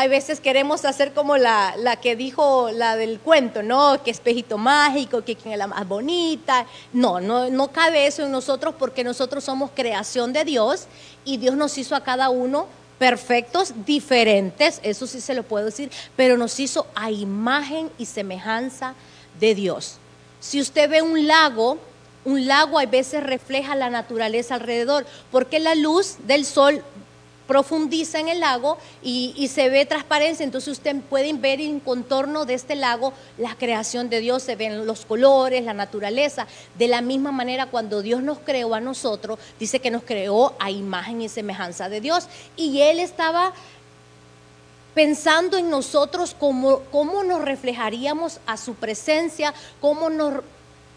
Hay veces queremos hacer como la, la que dijo la del cuento, ¿no? Que espejito mágico, que quién es la más bonita. No, no, no cabe eso en nosotros porque nosotros somos creación de Dios y Dios nos hizo a cada uno perfectos, diferentes, eso sí se lo puedo decir, pero nos hizo a imagen y semejanza de Dios. Si usted ve un lago, un lago a veces refleja la naturaleza alrededor, porque la luz del sol profundiza en el lago y, se ve transparencia, entonces usted puede ver en contorno de este lago la creación de Dios, se ven los colores, la naturaleza. De la misma manera, cuando Dios nos creó a nosotros, dice que nos creó a imagen y semejanza de Dios. Y Él estaba pensando en nosotros cómo, cómo nos reflejaríamos a su presencia, cómo nos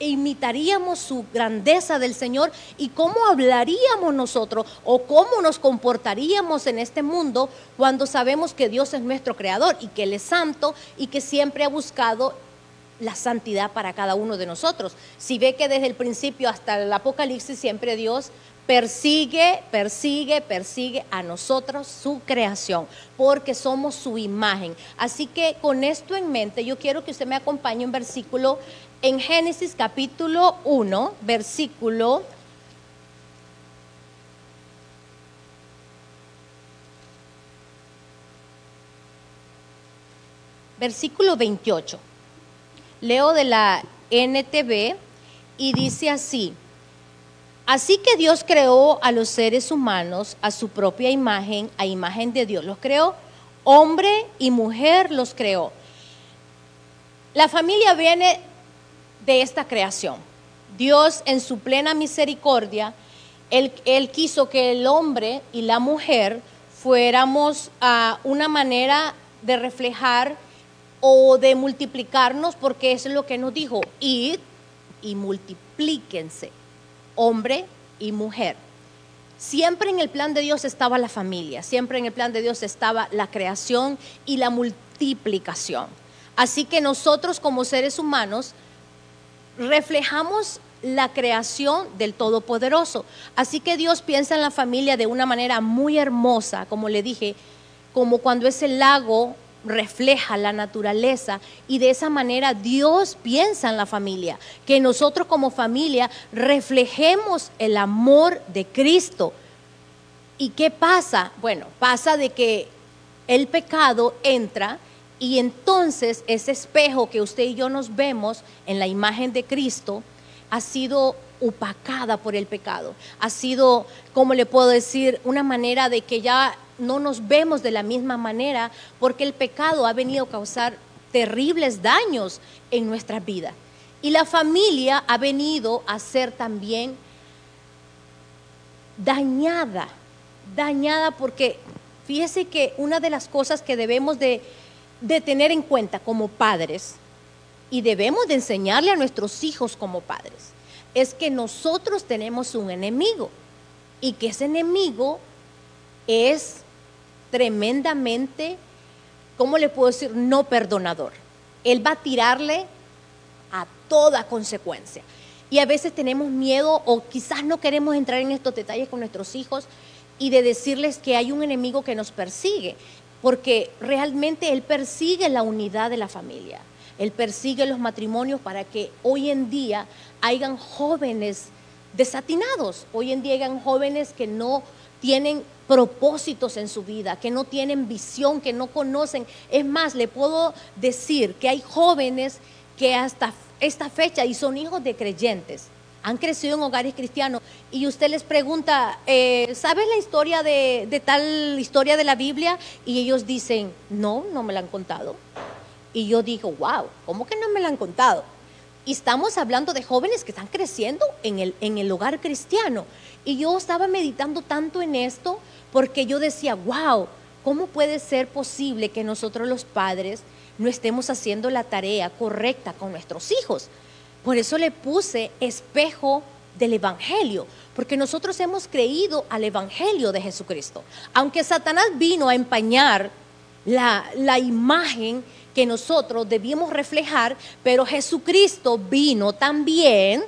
imitaríamos su grandeza del Señor y cómo hablaríamos nosotros o cómo nos comportaríamos en este mundo cuando sabemos que Dios es nuestro creador y que Él es santo y que siempre ha buscado la santidad para cada uno de nosotros. Si ve que desde el principio hasta el Apocalipsis siempre Dios persigue, persigue, persigue a nosotros su creación, porque somos su imagen. Así que con esto en mente, yo quiero que usted me acompañe en versículo en Génesis capítulo 1, versículo versículo 28. Leo de la NTV y dice así, así que Dios creó a los seres humanos a su propia imagen, a imagen de Dios. Los creó, hombre y mujer los creó. La familia viene de esta creación. Dios en su plena misericordia, él, quiso que el hombre y la mujer fuéramos a una manera de reflejar o de multiplicarnos, porque eso es lo que nos dijo, id y multiplíquense, hombre y mujer. Siempre en el plan de Dios estaba la familia, siempre en el plan de Dios estaba la creación y la multiplicación. Así que nosotros como seres humanos reflejamos la creación del Todopoderoso. Así que Dios piensa en la familia de una manera muy hermosa, como le dije, como cuando ese lago refleja la naturaleza y de esa manera Dios piensa en la familia, que nosotros como familia reflejemos el amor de Cristo. ¿Y qué pasa? Bueno, pasa de que el pecado entra y entonces ese espejo que usted y yo nos vemos en la imagen de Cristo ha sido opacada por el pecado. Ha sido, como le puedo decir, una manera de que ya no nos vemos de la misma manera porque el pecado ha venido a causar terribles daños en nuestra vida. Y la familia ha venido a ser también dañada, dañada porque fíjese que una de las cosas que debemos de de tener en cuenta como padres y debemos de enseñarle a nuestros hijos como padres es que nosotros tenemos un enemigo y que ese enemigo es tremendamente, ¿cómo le puedo decir? No perdonador. Él va a tirarle a toda consecuencia. Y a veces tenemos miedo o quizás no queremos entrar en estos detalles con nuestros hijos y de decirles que hay un enemigo que nos persigue porque realmente Él persigue la unidad de la familia, Él persigue los matrimonios para que hoy en día hayan jóvenes desatinados, hoy en día hayan jóvenes que no tienen propósitos en su vida, que no tienen visión, que no conocen. Es más, le puedo decir que hay jóvenes que hasta esta fecha y son hijos de creyentes, han crecido en hogares cristianos y usted les pregunta, eh, ¿sabes la historia de, de, tal historia de la Biblia? Y ellos dicen, no, no me la han contado. Y yo digo, wow, ¿cómo que no me la han contado? Y estamos hablando de jóvenes que están creciendo en el, en el hogar cristiano. Y yo estaba meditando tanto en esto porque yo decía, wow, ¿cómo puede ser posible que nosotros los padres no estemos haciendo la tarea correcta con nuestros hijos? Por eso le puse espejo del Evangelio, porque nosotros hemos creído al Evangelio de Jesucristo. Aunque Satanás vino a empañar la, la imagen que nosotros debíamos reflejar, pero Jesucristo vino también,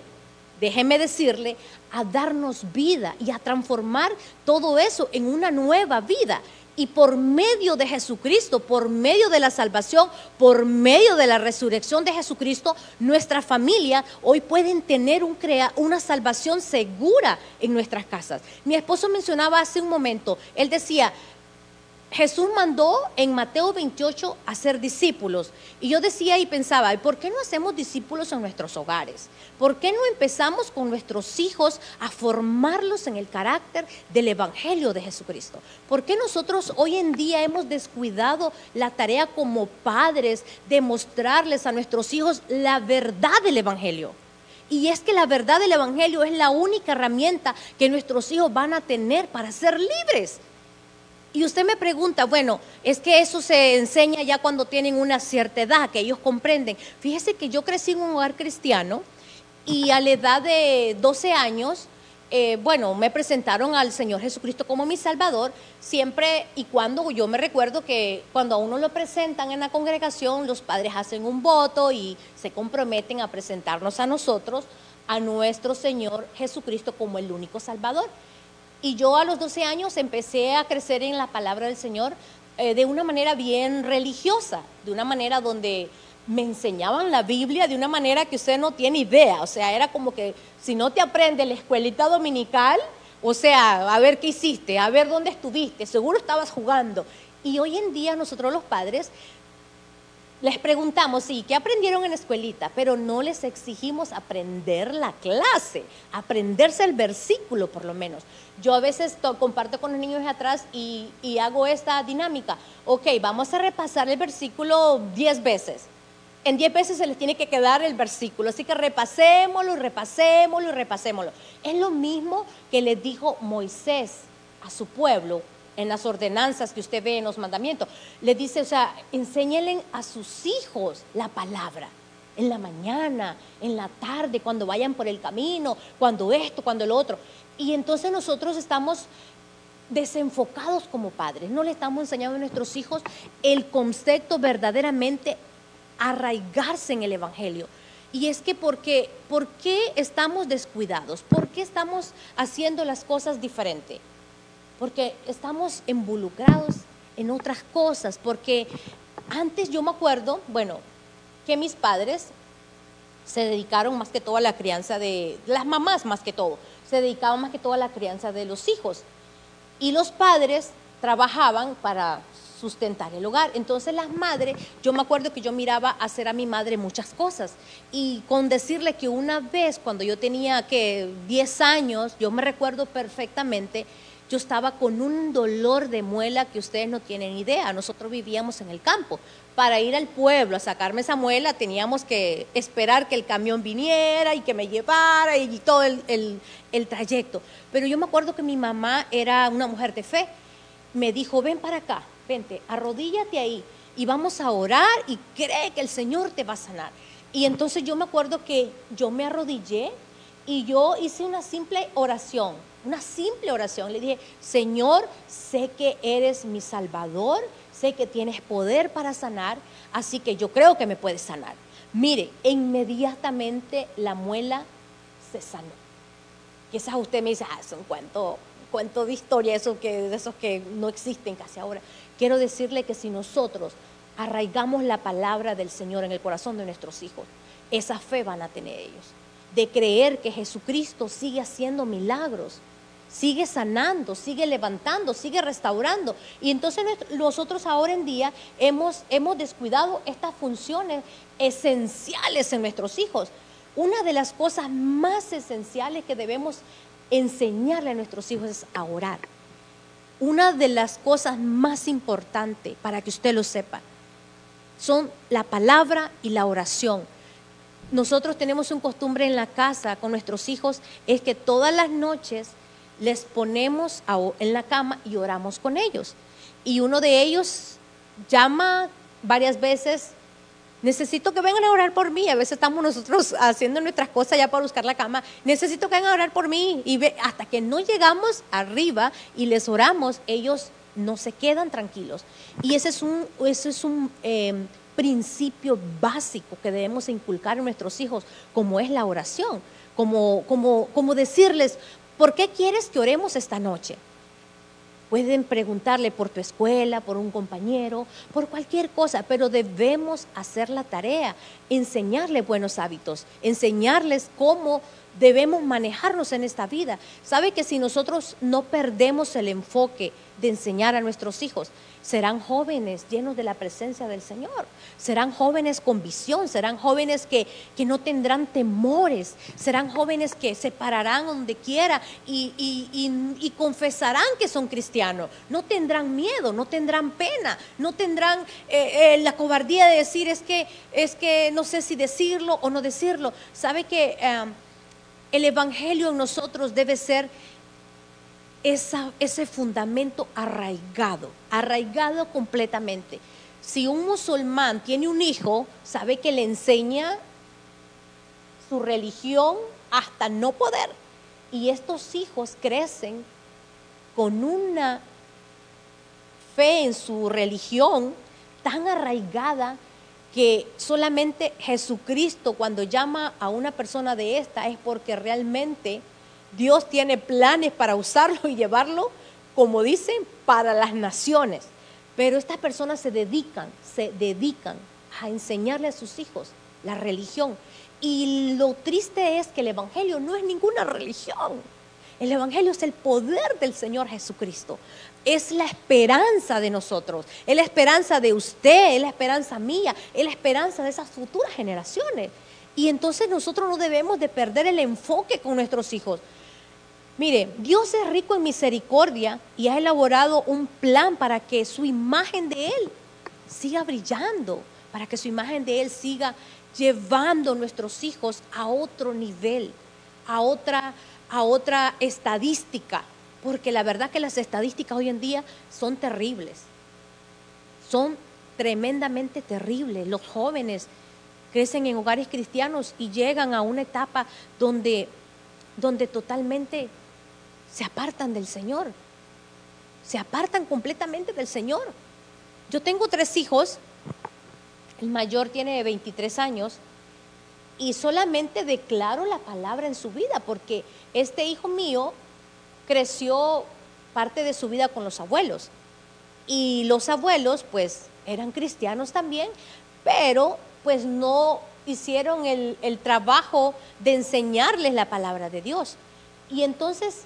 déjeme decirle, a darnos vida y a transformar todo eso en una nueva vida. Y por medio de Jesucristo, por medio de la salvación, por medio de la resurrección de Jesucristo, nuestra familia hoy pueden tener un una salvación segura en nuestras casas. Mi esposo mencionaba hace un momento, él decía, Jesús mandó en Mateo 28 a ser discípulos. Y yo decía y pensaba, ¿por qué no hacemos discípulos en nuestros hogares? ¿Por qué no empezamos con nuestros hijos a formarlos en el carácter del Evangelio de Jesucristo? ¿Por qué nosotros hoy en día hemos descuidado la tarea como padres de mostrarles a nuestros hijos la verdad del Evangelio? Y es que la verdad del Evangelio es la única herramienta que nuestros hijos van a tener para ser libres. Y usted me pregunta, bueno, es que eso se enseña ya cuando tienen una cierta edad, que ellos comprenden. Fíjese que yo crecí en un hogar cristiano y a la edad de 12 años, eh, bueno, me presentaron al Señor Jesucristo como mi Salvador, siempre y cuando yo me recuerdo que cuando a uno lo presentan en la congregación, los padres hacen un voto y se comprometen a presentarnos a nosotros, a nuestro Señor Jesucristo como el único Salvador. Y yo a los 12 años empecé a crecer en la palabra del Señor eh, de una manera bien religiosa, de una manera donde me enseñaban la Biblia de una manera que usted no tiene idea. O sea, era como que si no te aprende la escuelita dominical, o sea, a ver qué hiciste, a ver dónde estuviste, seguro estabas jugando. Y hoy en día nosotros los padres les preguntamos, sí, ¿qué aprendieron en la escuelita? Pero no les exigimos aprender la clase, aprenderse el versículo por lo menos. Yo a veces comparto con los niños de atrás y, hago esta dinámica. Ok, vamos a repasar el versículo 10 veces. En 10 veces se les tiene que quedar el versículo, así que repasémoslo, repasémoslo y repasémoslo. Es lo mismo que le dijo Moisés a su pueblo en las ordenanzas que usted ve en los mandamientos. Le dice, o sea, enséñenle a sus hijos la palabra. En la mañana, en la tarde, cuando vayan por el camino, cuando esto, cuando lo otro. Y entonces nosotros estamos desenfocados como padres. No le estamos enseñando a nuestros hijos el concepto verdaderamente arraigarse en el Evangelio. Y es que porque, ¿por qué estamos descuidados? ¿Por qué estamos haciendo las cosas diferente? Porque estamos involucrados en otras cosas, porque antes yo me acuerdo, bueno, que mis padres se dedicaron más que todo a la crianza de, las mamás más que todo, se dedicaban más que todo a la crianza de los hijos. Y los padres trabajaban para sustentar el hogar. Entonces las madres, yo me acuerdo que yo miraba hacer a mi madre muchas cosas. Y con decirle que una vez, cuando yo tenía que 10 años, yo me recuerdo perfectamente yo estaba con un dolor de muela que ustedes no tienen idea. Nosotros vivíamos en el campo. Para ir al pueblo a sacarme esa muela teníamos que esperar que el camión viniera y que me llevara y todo el, el trayecto. Pero yo me acuerdo que mi mamá era una mujer de fe. Me dijo, ven para acá, vente, arrodíllate ahí y vamos a orar y cree que el Señor te va a sanar. Y entonces yo me acuerdo que yo me arrodillé y yo hice una simple oración una simple oración. Le dije, Señor, sé que eres mi salvador, sé que tienes poder para sanar, así que yo creo que me puedes sanar. Mire, inmediatamente la muela se sanó. Quizás usted me dice, ah, es un cuento, cuento de historia, eso que, de esos que no existen casi ahora. Quiero decirle que si nosotros arraigamos la palabra del Señor en el corazón de nuestros hijos, esa fe van a tener ellos, de creer que Jesucristo sigue haciendo milagros, sigue sanando, sigue levantando, sigue restaurando. Y entonces nosotros ahora en día hemos, hemos descuidado estas funciones esenciales en nuestros hijos. Una de las cosas más esenciales que debemos enseñarle a nuestros hijos es a orar. Una de las cosas más importantes para que usted lo sepa son la palabra y la oración. Nosotros tenemos un costumbre en la casa con nuestros hijos, es que todas las noches les ponemos en la cama y oramos con ellos. Y uno de ellos llama varias veces necesito que vengan a orar por mí. A veces estamos nosotros haciendo nuestras cosas ya para buscar la cama. Necesito que vengan a orar por mí. Y ve, hasta que no llegamos arriba y les oramos, ellos no se quedan tranquilos. Y ese es un, ese es un em, principio básico que debemos inculcar en nuestros hijos, como es la oración. Como, como, como decirles, ¿por qué quieres que oremos esta noche? Pueden preguntarle por tu escuela, por un compañero, por cualquier cosa, pero debemos hacer la tarea, enseñarle buenos hábitos, enseñarles cómo debemos manejarnos en esta vida. Sabe que si nosotros no perdemos el enfoque de enseñar a nuestros hijos, serán jóvenes llenos de la presencia del Señor, serán jóvenes con visión, serán jóvenes que, que no tendrán temores, serán jóvenes que se pararán donde quiera y, y, confesarán que son cristianos, no tendrán miedo, no tendrán pena, no tendrán eh, eh, la cobardía de decir es que, es que no sé si decirlo o no decirlo. Sabe que eh, el Evangelio en nosotros debe ser ese fundamento arraigado, arraigado completamente. Si un musulmán tiene un hijo, sabe que le enseña su religión hasta no poder. Y estos hijos crecen con una fe en su religión tan arraigada que solamente Jesucristo cuando llama a una persona de esta es porque realmente Dios tiene planes para usarlo y llevarlo, como dicen, para las naciones. Pero estas personas se dedican, se dedican a enseñarle a sus hijos la religión. Y lo triste es que el Evangelio no es ninguna religión. El Evangelio es el poder del Señor Jesucristo. Es la esperanza de nosotros, es la esperanza de usted, es la esperanza mía, es la esperanza de esas futuras generaciones. Y entonces nosotros no debemos de perder el enfoque con nuestros hijos. Mire, Dios es rico en misericordia y ha elaborado un plan para que su imagen de Él siga brillando, para que su imagen de Él siga llevando a nuestros hijos a otro nivel, a otra, a otra estadística, porque la verdad que las estadísticas hoy en día son terribles, son tremendamente terribles. Los jóvenes crecen en hogares cristianos y llegan a una etapa donde, donde totalmente se apartan del Señor. Se apartan completamente del Señor. Yo tengo tres hijos, el mayor tiene 23 años, y solamente declaro la palabra en su vida, porque este hijo mío creció parte de su vida con los abuelos. Y los abuelos, pues, eran cristianos también, pero pues no hicieron el, el trabajo de enseñarles la palabra de Dios. Y entonces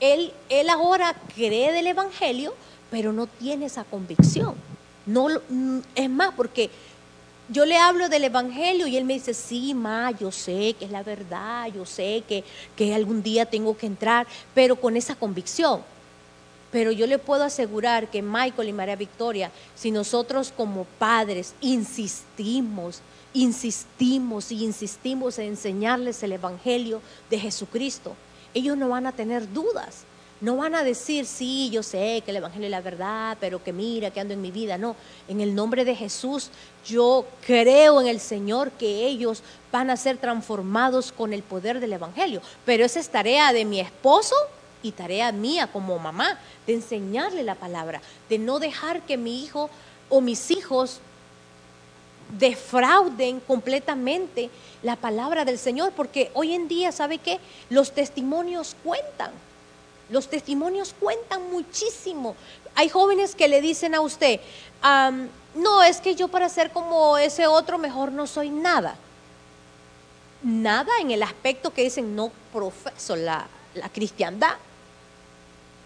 él, él ahora cree del Evangelio, pero no tiene esa convicción. No, mm, es más, porque yo le hablo del Evangelio y él me dice, sí, ma, yo sé que es la verdad, yo sé que, que algún día tengo que entrar, pero con esa convicción. Pero yo le puedo asegurar que Michael y María Victoria, si nosotros como padres insistimos, insistimos y insistimos en enseñarles el Evangelio de Jesucristo, ellos no van a tener dudas. No van a decir, sí, yo sé que el Evangelio es la verdad, pero que mira, que ando en mi vida. No, en el nombre de Jesús, yo creo en el Señor que ellos van a ser transformados con el poder del Evangelio. Pero esa es tarea de mi esposo y tarea mía como mamá, de enseñarle la palabra, de no dejar que mi hijo o mis hijos defrauden completamente la palabra del Señor, porque hoy en día, ¿sabe qué? Los testimonios cuentan. Los testimonios cuentan muchísimo. Hay jóvenes que le dicen a usted, no, es que yo para ser como ese otro mejor no soy nada. Nada en el aspecto que dicen, no profeso la, la cristiandad.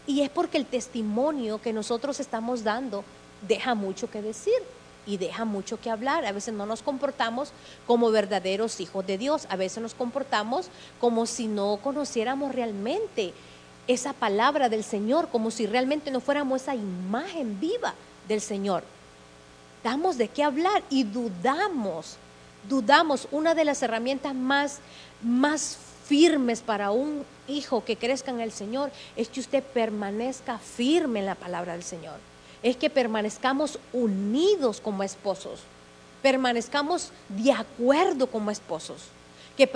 Y es porque el testimonio que nosotros estamos dando deja mucho que decir y deja mucho que hablar. A veces no nos comportamos como verdaderos hijos de Dios, a veces nos comportamos como si no conociéramos realmente esa palabra del Señor, como si realmente no fuéramos esa imagen viva del Señor. Damos de qué hablar y dudamos, dudamos. Una de las herramientas más, más firmes para un hijo que crezca en el Señor es que usted permanezca firme en la palabra del Señor es que permanezcamos unidos como esposos, permanezcamos de acuerdo como esposos, que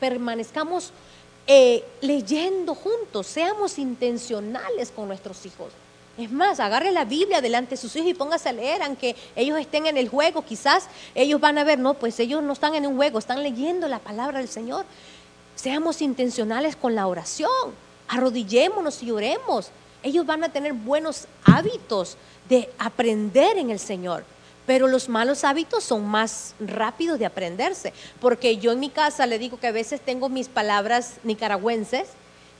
permanezcamos eh, leyendo juntos, seamos intencionales con nuestros hijos. Es más, agarre la Biblia delante de sus hijos y póngase a leer, aunque ellos estén en el juego, quizás ellos van a ver, no, pues ellos no están en un juego, están leyendo la palabra del Señor. Seamos intencionales con la oración, arrodillémonos y oremos. Ellos van a tener buenos hábitos de aprender en el Señor. Pero los malos hábitos son más rápidos de aprenderse, porque yo en mi casa le digo que a veces tengo mis palabras nicaragüenses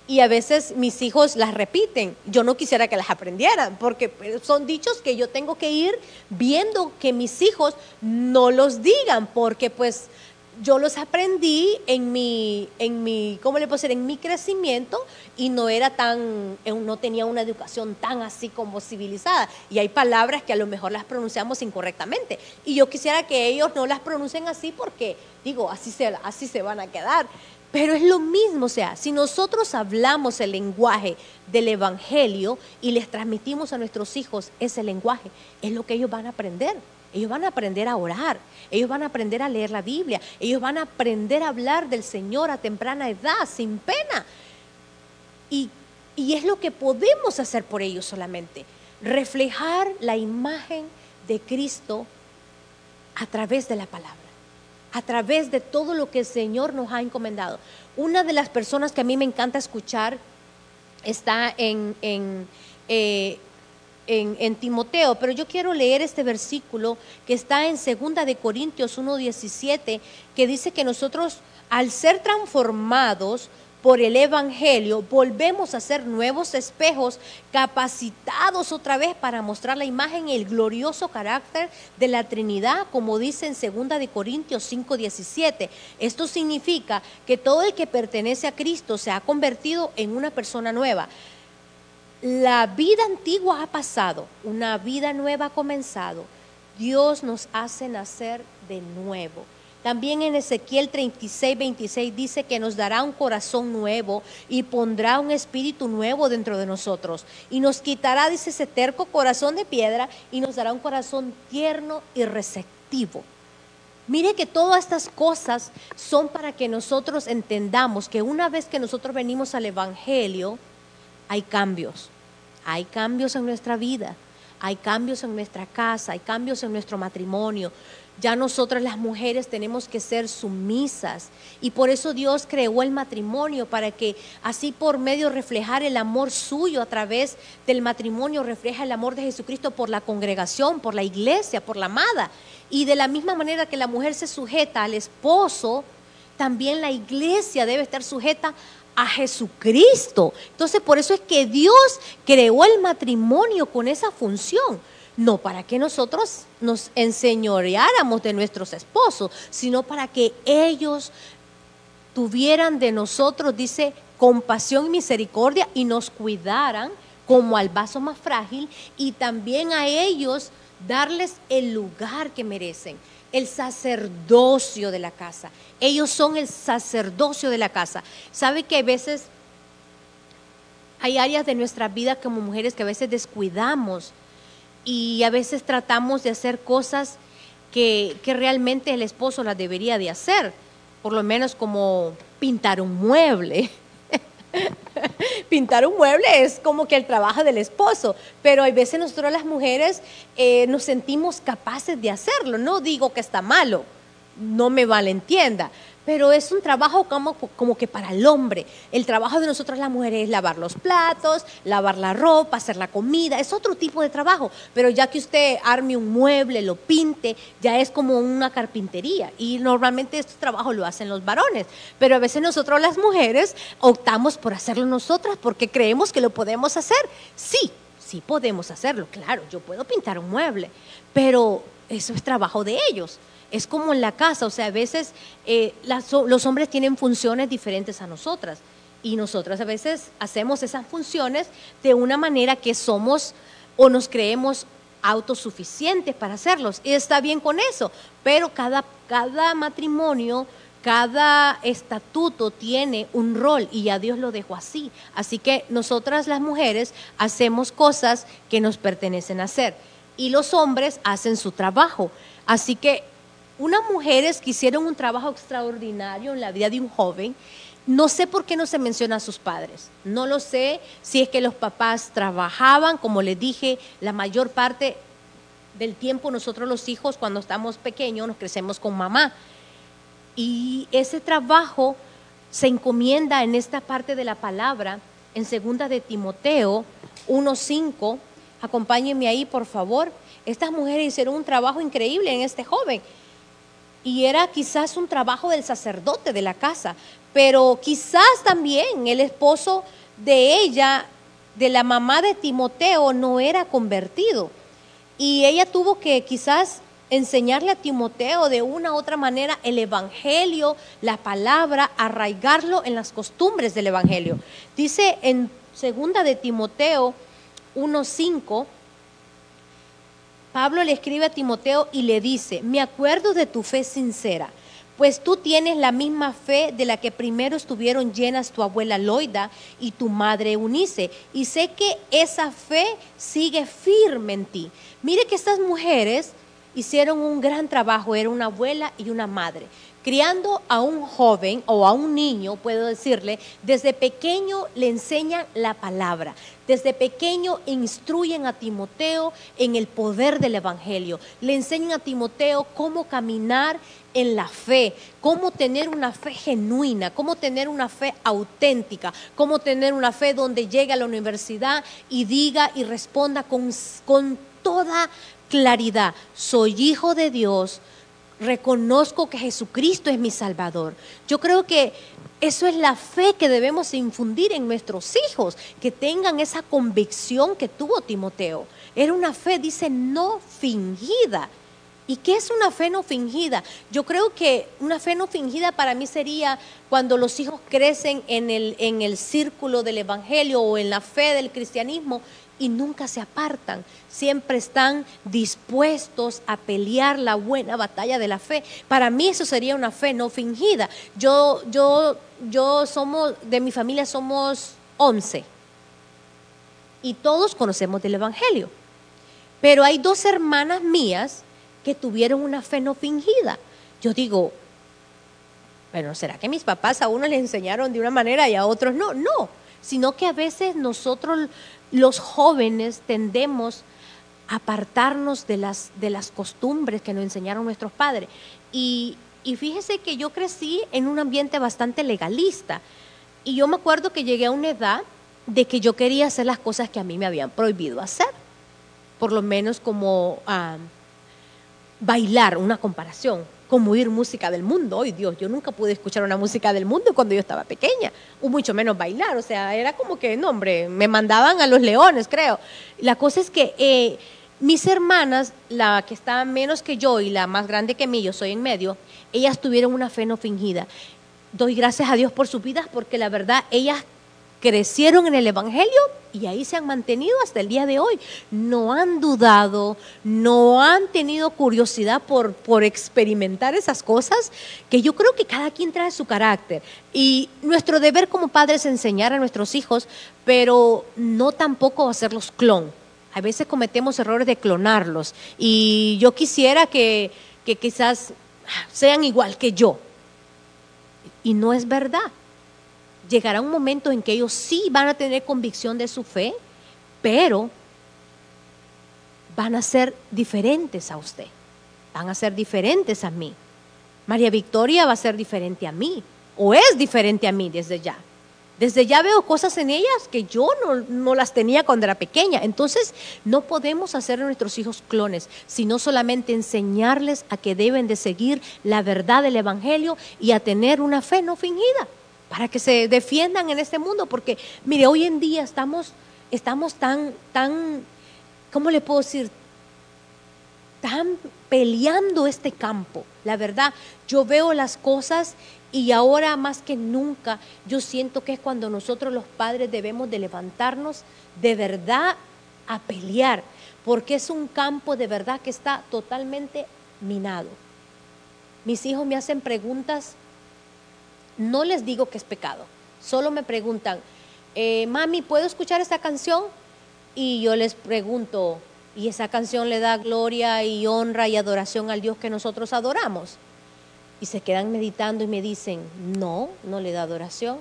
y a veces mis hijos las repiten. Yo no quisiera que las aprendieran, porque son dichos que yo tengo que ir viendo que mis hijos no los digan, porque pues yo los aprendí en mi, en mi, ¿cómo le puedo decir? En mi crecimiento y no era tan, eh, no tenía una educación tan así como civilizada. Y hay palabras que a lo mejor las pronunciamos incorrectamente. Y yo quisiera que ellos no las pronuncien así porque, digo, así se, así se van a quedar. Pero es lo mismo, o sea, si nosotros hablamos el lenguaje del Evangelio y les transmitimos a nuestros hijos ese lenguaje, es lo que ellos van a aprender. Ellos van a aprender a orar, ellos van a aprender a leer la Biblia, ellos van a aprender a hablar del Señor a temprana edad, sin pena. Y, y es lo que podemos hacer por ellos solamente, reflejar la imagen de Cristo a través de la palabra a través de todo lo que el Señor nos ha encomendado. Una de las personas que a mí me encanta escuchar está en, en, eh, en, Timoteo, pero yo quiero leer este versículo que está en 2 de Corintios 1:17, que dice que nosotros al ser transformados por el Evangelio, volvemos a ser nuevos espejos capacitados otra vez para mostrar la imagen y el glorioso carácter de la Trinidad, como dice en 2 de Corintios 5:17. Esto significa que todo el que pertenece a Cristo se ha convertido en una persona nueva. La vida antigua ha pasado, una vida nueva ha comenzado. Dios nos hace nacer de nuevo. También en Ezequiel 36, 26 dice que nos dará un corazón nuevo y pondrá un espíritu nuevo dentro de nosotros. Y nos quitará, dice ese terco corazón de piedra y nos dará un corazón tierno y receptivo. Mire que todas estas cosas son para que nosotros entendamos que una vez que nosotros venimos al Evangelio, hay cambios. Hay cambios en nuestra vida, hay cambios en nuestra casa, hay cambios en nuestro matrimonio. Ya nosotras las mujeres tenemos que ser sumisas y por eso Dios creó el matrimonio para que así por medio reflejar el amor suyo a través del matrimonio refleja el amor de Jesucristo por la congregación, por la iglesia, por la amada. Y de la misma manera que la mujer se sujeta al esposo, también la iglesia debe estar sujeta a Jesucristo. Entonces por eso es que Dios creó el matrimonio con esa función no para que nosotros nos enseñoreáramos de nuestros esposos, sino para que ellos tuvieran de nosotros, dice, compasión y misericordia y nos cuidaran como al vaso más frágil y también a ellos darles el lugar que merecen, el sacerdocio de la casa. Ellos son el sacerdocio de la casa. ¿Sabe que a veces hay áreas de nuestra vida como mujeres que a veces descuidamos? y a veces tratamos de hacer cosas que, realmente el esposo las debería de hacer, por lo menos como pintar un mueble. pintar un mueble es como que el trabajo del esposo, pero a veces nosotros las mujeres eh, nos sentimos capaces de hacerlo. No digo que está malo, no me malentienda, pero es un trabajo como, como que para el hombre. El trabajo de nosotras las mujeres es lavar los platos, lavar la ropa, hacer la comida, es otro tipo de trabajo. Pero ya que usted arme un mueble, lo pinte, ya es como una carpintería. Y normalmente este trabajo lo hacen los varones. Pero a veces nosotros las mujeres optamos por hacerlo nosotras porque creemos que lo podemos hacer. Sí, sí podemos hacerlo, claro, yo puedo pintar un mueble, pero eso es trabajo de ellos es como en la casa, o sea, a veces eh, los hombres tienen funciones diferentes a nosotras y nosotras a veces hacemos esas funciones de una manera que somos o nos creemos autosuficientes para hacerlos. Y está bien con eso, pero cada, cada matrimonio, cada estatuto tiene un rol y ya Dios lo dejó así. Así que nosotras las mujeres hacemos cosas que nos pertenecen a hacer y los hombres hacen su trabajo. Así que unas mujeres que hicieron un trabajo extraordinario en la vida de un joven. No sé por qué no se menciona a sus padres. No lo sé si es que los papás trabajaban, como les dije, la mayor parte del tiempo nosotros los hijos cuando estamos pequeños nos crecemos con mamá. Y ese trabajo se encomienda en esta parte de la palabra, en segunda de Timoteo 1.5. Acompáñenme ahí, por favor. Estas mujeres hicieron un trabajo increíble en este joven. Y era quizás un trabajo del sacerdote de la casa, pero quizás también el esposo de ella, de la mamá de Timoteo, no era convertido. Y ella tuvo que quizás enseñarle a Timoteo de una u otra manera el Evangelio, la palabra, arraigarlo en las costumbres del Evangelio. Dice en segunda de Timoteo 1.5, Pablo le escribe a Timoteo y le dice, me acuerdo de tu fe sincera, pues tú tienes la misma fe de la que primero estuvieron llenas tu abuela Loida y tu madre Eunice, y sé que esa fe sigue firme en ti. Mire que estas mujeres hicieron un gran trabajo, era una abuela y una madre. Criando a un joven o a un niño, puedo decirle, desde pequeño le enseñan la palabra. Desde pequeño instruyen a Timoteo en el poder del Evangelio. Le enseñan a Timoteo cómo caminar en la fe, cómo tener una fe genuina, cómo tener una fe auténtica, cómo tener una fe donde llegue a la universidad y diga y responda con, con toda claridad, soy hijo de Dios, reconozco que Jesucristo es mi Salvador. Yo creo que eso es la fe que debemos infundir en nuestros hijos, que tengan esa convicción que tuvo Timoteo. Era una fe, dice, no fingida. ¿Y qué es una fe no fingida? Yo creo que una fe no fingida para mí sería cuando los hijos crecen en el, en el círculo del Evangelio o en la fe del cristianismo y nunca se apartan, siempre están dispuestos a pelear la buena batalla de la fe. Para mí eso sería una fe no fingida. Yo, yo, yo somos, de mi familia somos 11 y todos conocemos del Evangelio. Pero hay dos hermanas mías que tuvieron una fe no fingida. Yo digo, bueno, ¿será que mis papás a unos les enseñaron de una manera y a otros no? No, sino que a veces nosotros los jóvenes tendemos a apartarnos de las, de las costumbres que nos enseñaron nuestros padres. Y, y fíjese que yo crecí en un ambiente bastante legalista. Y yo me acuerdo que llegué a una edad de que yo quería hacer las cosas que a mí me habían prohibido hacer. Por lo menos como ah, bailar, una comparación como oír música del mundo. Hoy Dios, yo nunca pude escuchar una música del mundo cuando yo estaba pequeña, o mucho menos bailar. O sea, era como que, no, hombre, me mandaban a los leones, creo. La cosa es que eh, mis hermanas, la que está menos que yo y la más grande que mí, yo soy en medio, ellas tuvieron una fe no fingida. Doy gracias a Dios por sus vidas porque la verdad, ellas crecieron en el Evangelio y ahí se han mantenido hasta el día de hoy. No han dudado, no han tenido curiosidad por, por experimentar esas cosas, que yo creo que cada quien trae su carácter. Y nuestro deber como padres es enseñar a nuestros hijos, pero no tampoco hacerlos clon. A veces cometemos errores de clonarlos y yo quisiera que, que quizás sean igual que yo. Y no es verdad llegará un momento en que ellos sí van a tener convicción de su fe, pero van a ser diferentes a usted, van a ser diferentes a mí. María Victoria va a ser diferente a mí, o es diferente a mí desde ya. Desde ya veo cosas en ellas que yo no, no, las tenía cuando era pequeña. Entonces, no podemos hacer a nuestros hijos clones, sino solamente enseñarles a que deben de seguir la verdad del Evangelio y a tener una fe no fingida para que se defiendan en este mundo, porque mire, hoy en día estamos, estamos tan, tan, ¿cómo le puedo decir? Tan peleando este campo. La verdad, yo veo las cosas y ahora más que nunca yo siento que es cuando nosotros los padres debemos de levantarnos de verdad a pelear, porque es un campo de verdad que está totalmente minado. Mis hijos me hacen preguntas no les digo que es pecado, solo me preguntan, eh, mami, ¿puedo escuchar esta canción? Y yo les pregunto, y esa canción le da gloria y honra y adoración al Dios que nosotros adoramos. Y se quedan meditando y me dicen, no, no le da adoración.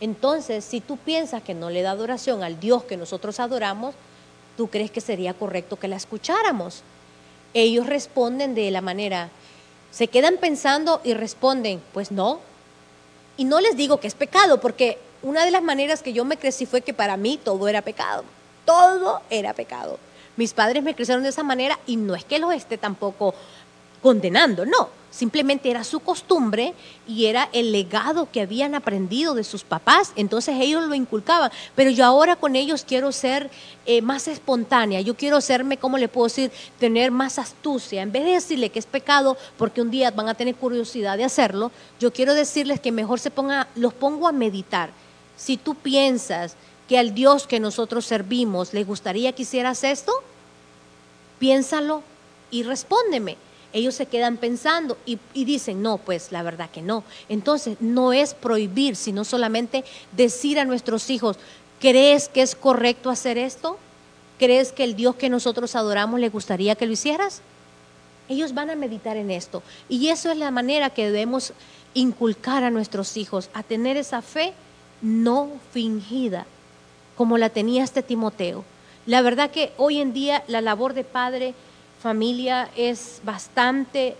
Entonces, si tú piensas que no le da adoración al Dios que nosotros adoramos, ¿tú crees que sería correcto que la escucháramos? Ellos responden de la manera, se quedan pensando y responden, pues no. Y no les digo que es pecado, porque una de las maneras que yo me crecí fue que para mí todo era pecado. Todo era pecado. Mis padres me crecieron de esa manera y no es que los esté tampoco condenando, no, simplemente era su costumbre y era el legado que habían aprendido de sus papás, entonces ellos lo inculcaban, pero yo ahora con ellos quiero ser eh, más espontánea, yo quiero serme, ¿cómo le puedo decir?, tener más astucia, en vez de decirle que es pecado porque un día van a tener curiosidad de hacerlo, yo quiero decirles que mejor se ponga, los pongo a meditar. Si tú piensas que al Dios que nosotros servimos le gustaría que hicieras esto, piénsalo y respóndeme. Ellos se quedan pensando y, dicen, no, pues la verdad que no. Entonces, no es prohibir, sino solamente decir a nuestros hijos, ¿crees que es correcto hacer esto? ¿Crees que el Dios que nosotros adoramos le gustaría que lo hicieras? Ellos van a meditar en esto. Y eso es la manera que debemos inculcar a nuestros hijos, a tener esa fe no fingida, como la tenía este Timoteo. La verdad que hoy en día la labor de padre, familia es bastante,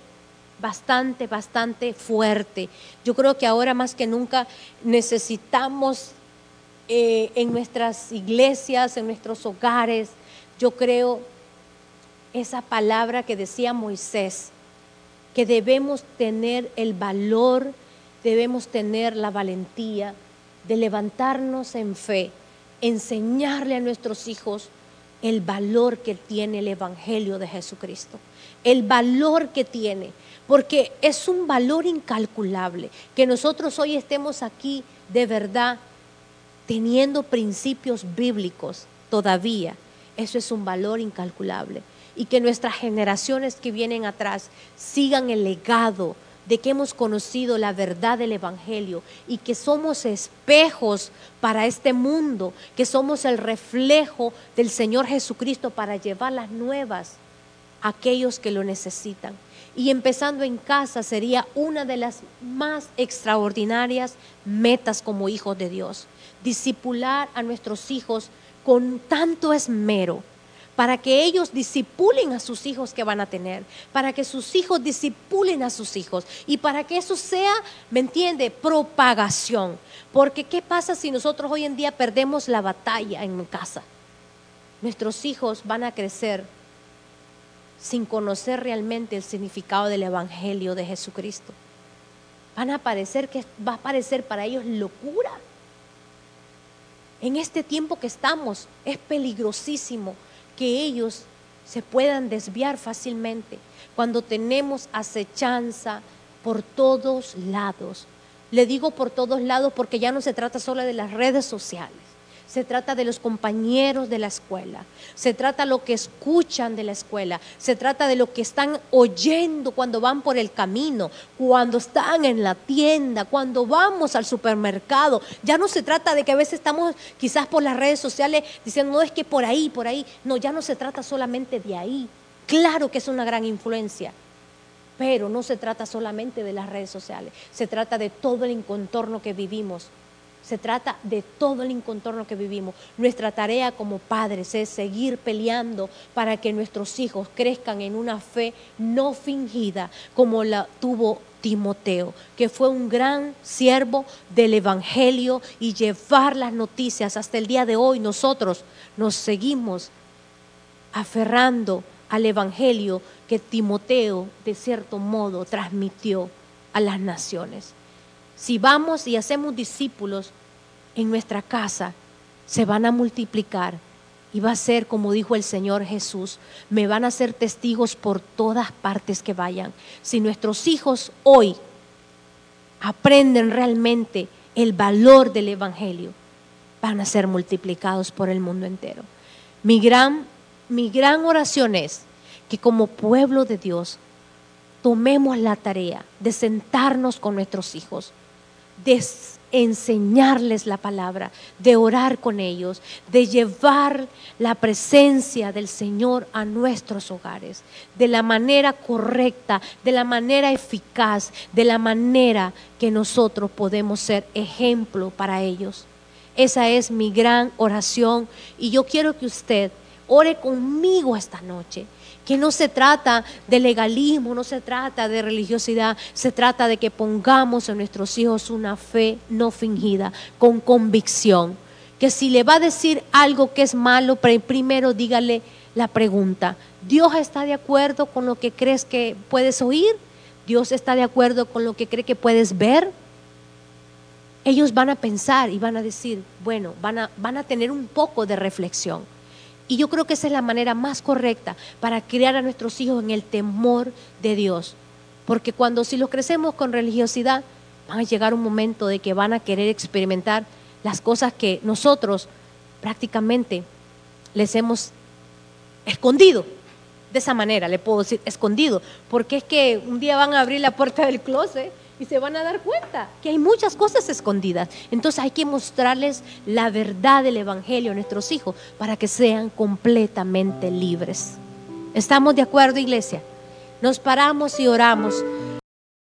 bastante, bastante fuerte. Yo creo que ahora más que nunca necesitamos eh, en nuestras iglesias, en nuestros hogares, yo creo esa palabra que decía Moisés, que debemos tener el valor, debemos tener la valentía de levantarnos en fe enseñarle a nuestros hijos el valor que tiene el Evangelio de Jesucristo, el valor que tiene, porque es un valor incalculable que nosotros hoy estemos aquí de verdad teniendo principios bíblicos todavía. Eso es un valor incalculable. Y que nuestras generaciones que vienen atrás sigan el legado de que hemos conocido la verdad del Evangelio y que somos espejos para este mundo, que somos el reflejo del Señor Jesucristo para llevar las nuevas a aquellos que lo necesitan. Y empezando en casa sería una de las más extraordinarias metas como hijos de Dios. Discipular a nuestros hijos con tanto esmero para que ellos disipulen a sus hijos que van a tener, para que sus hijos disipulen a sus hijos y para que eso sea, ¿me entiende?, propagación. Porque ¿qué pasa si nosotros hoy en día perdemos la batalla en casa? Nuestros hijos van a crecer sin conocer realmente el significado del Evangelio de Jesucristo. Van a parecer que va a parecer para ellos locura. En este tiempo que estamos es peligrosísimo que ellos se puedan desviar fácilmente cuando tenemos acechanza por todos lados. Le digo por todos lados porque ya no se trata solo de las redes sociales se trata de los compañeros de la escuela, se trata de lo que escuchan de la escuela, se trata de lo que están oyendo cuando van por el camino, cuando están en la tienda, cuando vamos al supermercado. Ya no se trata de que a veces estamos quizás por las redes sociales diciendo, no es que por ahí, por ahí. No, ya no se trata solamente de ahí. Claro que es una gran influencia, pero no se trata solamente de las redes sociales, se trata de todo el contorno que vivimos se trata de todo el incontorno que vivimos. Nuestra tarea como padres es seguir peleando para que nuestros hijos crezcan en una fe no fingida como la tuvo Timoteo, que fue un gran siervo del Evangelio y llevar las noticias. Hasta el día de hoy nosotros nos seguimos aferrando al Evangelio que Timoteo de cierto modo transmitió a las naciones. Si vamos y hacemos discípulos en nuestra casa, se van a multiplicar y va a ser, como dijo el Señor Jesús, me van a ser testigos por todas partes que vayan. Si nuestros hijos hoy aprenden realmente el valor del Evangelio, van a ser multiplicados por el mundo entero. Mi gran, mi gran oración es que como pueblo de Dios tomemos la tarea de sentarnos con nuestros hijos, de enseñarles la palabra, de orar con ellos, de llevar la presencia del Señor a nuestros hogares, de la manera correcta, de la manera eficaz, de la manera que nosotros podemos ser ejemplo para ellos. Esa es mi gran oración y yo quiero que usted ore conmigo esta noche que no se trata de legalismo, no se trata de religiosidad, se trata de que pongamos en nuestros hijos una fe no fingida, con convicción. Que si le va a decir algo que es malo, primero dígale la pregunta, ¿Dios está de acuerdo con lo que crees que puedes oír? ¿Dios está de acuerdo con lo que cree que puedes ver? Ellos van a pensar y van a decir, bueno, van a, van a tener un poco de reflexión. Y yo creo que esa es la manera más correcta para criar a nuestros hijos en el temor de Dios. Porque cuando si los crecemos con religiosidad, van a llegar un momento de que van a querer experimentar las cosas que nosotros prácticamente les hemos escondido. De esa manera, le puedo decir, escondido. Porque es que un día van a abrir la puerta del closet y se van a dar cuenta que hay muchas cosas escondidas. Entonces hay que mostrarles la verdad del Evangelio a nuestros hijos para que sean completamente libres. ¿Estamos de acuerdo, iglesia? Nos paramos y oramos